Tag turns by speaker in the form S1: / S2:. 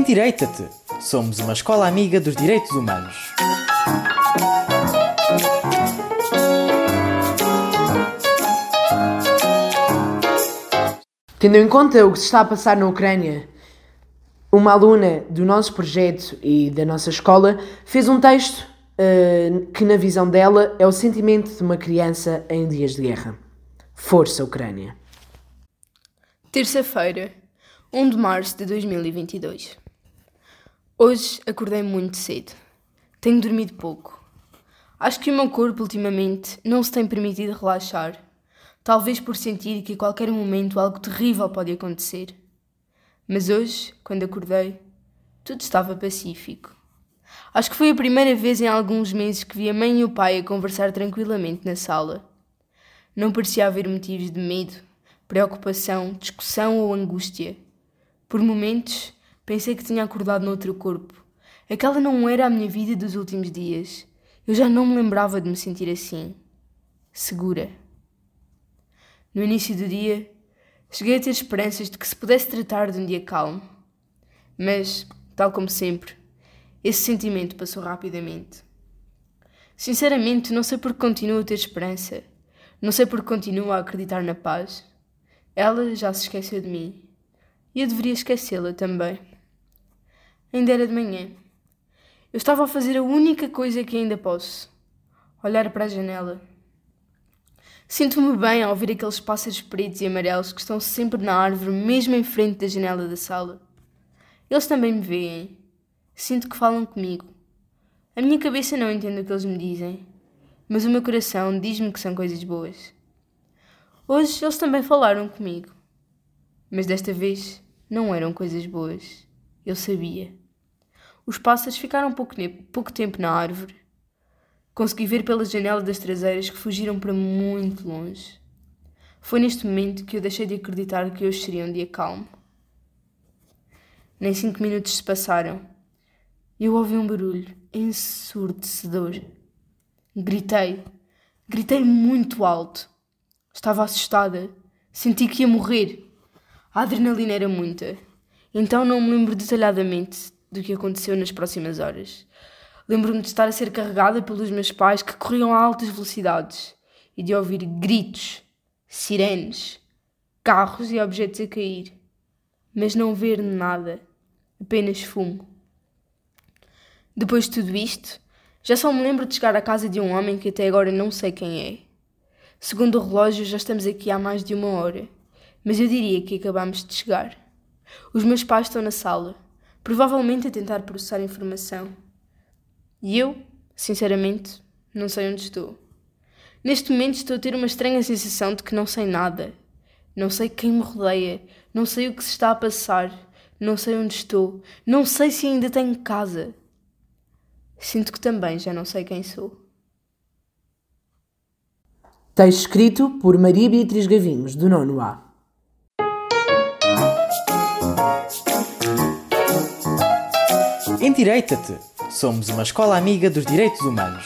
S1: Endireita-te! Somos uma escola amiga dos direitos humanos.
S2: Tendo em conta o que se está a passar na Ucrânia, uma aluna do nosso projeto e da nossa escola fez um texto uh, que, na visão dela, é o sentimento de uma criança em dias de guerra. Força, Ucrânia.
S3: Terça-feira, 1 de março de 2022. Hoje acordei muito cedo. Tenho dormido pouco. Acho que o meu corpo ultimamente não se tem permitido relaxar, talvez por sentir que a qualquer momento algo terrível pode acontecer. Mas hoje, quando acordei, tudo estava pacífico. Acho que foi a primeira vez em alguns meses que vi a mãe e o pai a conversar tranquilamente na sala. Não parecia haver motivos de medo preocupação, discussão ou angústia. Por momentos, pensei que tinha acordado noutro corpo. Aquela não era a minha vida dos últimos dias. Eu já não me lembrava de me sentir assim. Segura. No início do dia, cheguei a ter esperanças de que se pudesse tratar de um dia calmo. Mas, tal como sempre, esse sentimento passou rapidamente. Sinceramente, não sei por que continuo a ter esperança. Não sei por que continuo a acreditar na paz. Ela já se esqueceu de mim. E eu deveria esquecê-la também. Ainda era de manhã. Eu estava a fazer a única coisa que ainda posso: olhar para a janela. Sinto-me bem ao ouvir aqueles pássaros pretos e amarelos que estão sempre na árvore, mesmo em frente da janela da sala. Eles também me veem. Sinto que falam comigo. A minha cabeça não entende o que eles me dizem, mas o meu coração diz-me que são coisas boas. Hoje eles também falaram comigo. Mas desta vez não eram coisas boas. Eu sabia. Os pássaros ficaram pouco, pouco tempo na árvore. Consegui ver pela janela das traseiras que fugiram para muito longe. Foi neste momento que eu deixei de acreditar que hoje seria um dia calmo. Nem cinco minutos se passaram. Eu ouvi um barulho ensurdecedor. Gritei. Gritei muito alto. Estava assustada. Senti que ia morrer. A adrenalina era muita. Então não me lembro detalhadamente do que aconteceu nas próximas horas. Lembro-me de estar a ser carregada pelos meus pais que corriam a altas velocidades e de ouvir gritos, sirenes, carros e objetos a cair, mas não ver nada, apenas fumo. Depois de tudo isto, já só me lembro de chegar à casa de um homem que até agora não sei quem é Segundo o relógio, já estamos aqui há mais de uma hora, mas eu diria que acabamos de chegar. Os meus pais estão na sala, provavelmente a tentar processar informação. E eu, sinceramente, não sei onde estou. Neste momento estou a ter uma estranha sensação de que não sei nada. Não sei quem me rodeia, não sei o que se está a passar, não sei onde estou, não sei se ainda tenho casa. Sinto que também já não sei quem sou.
S2: Texto escrito por Maria Beatriz Gavinhos, do 9A.
S1: Endireita-te! Somos uma escola amiga dos direitos humanos.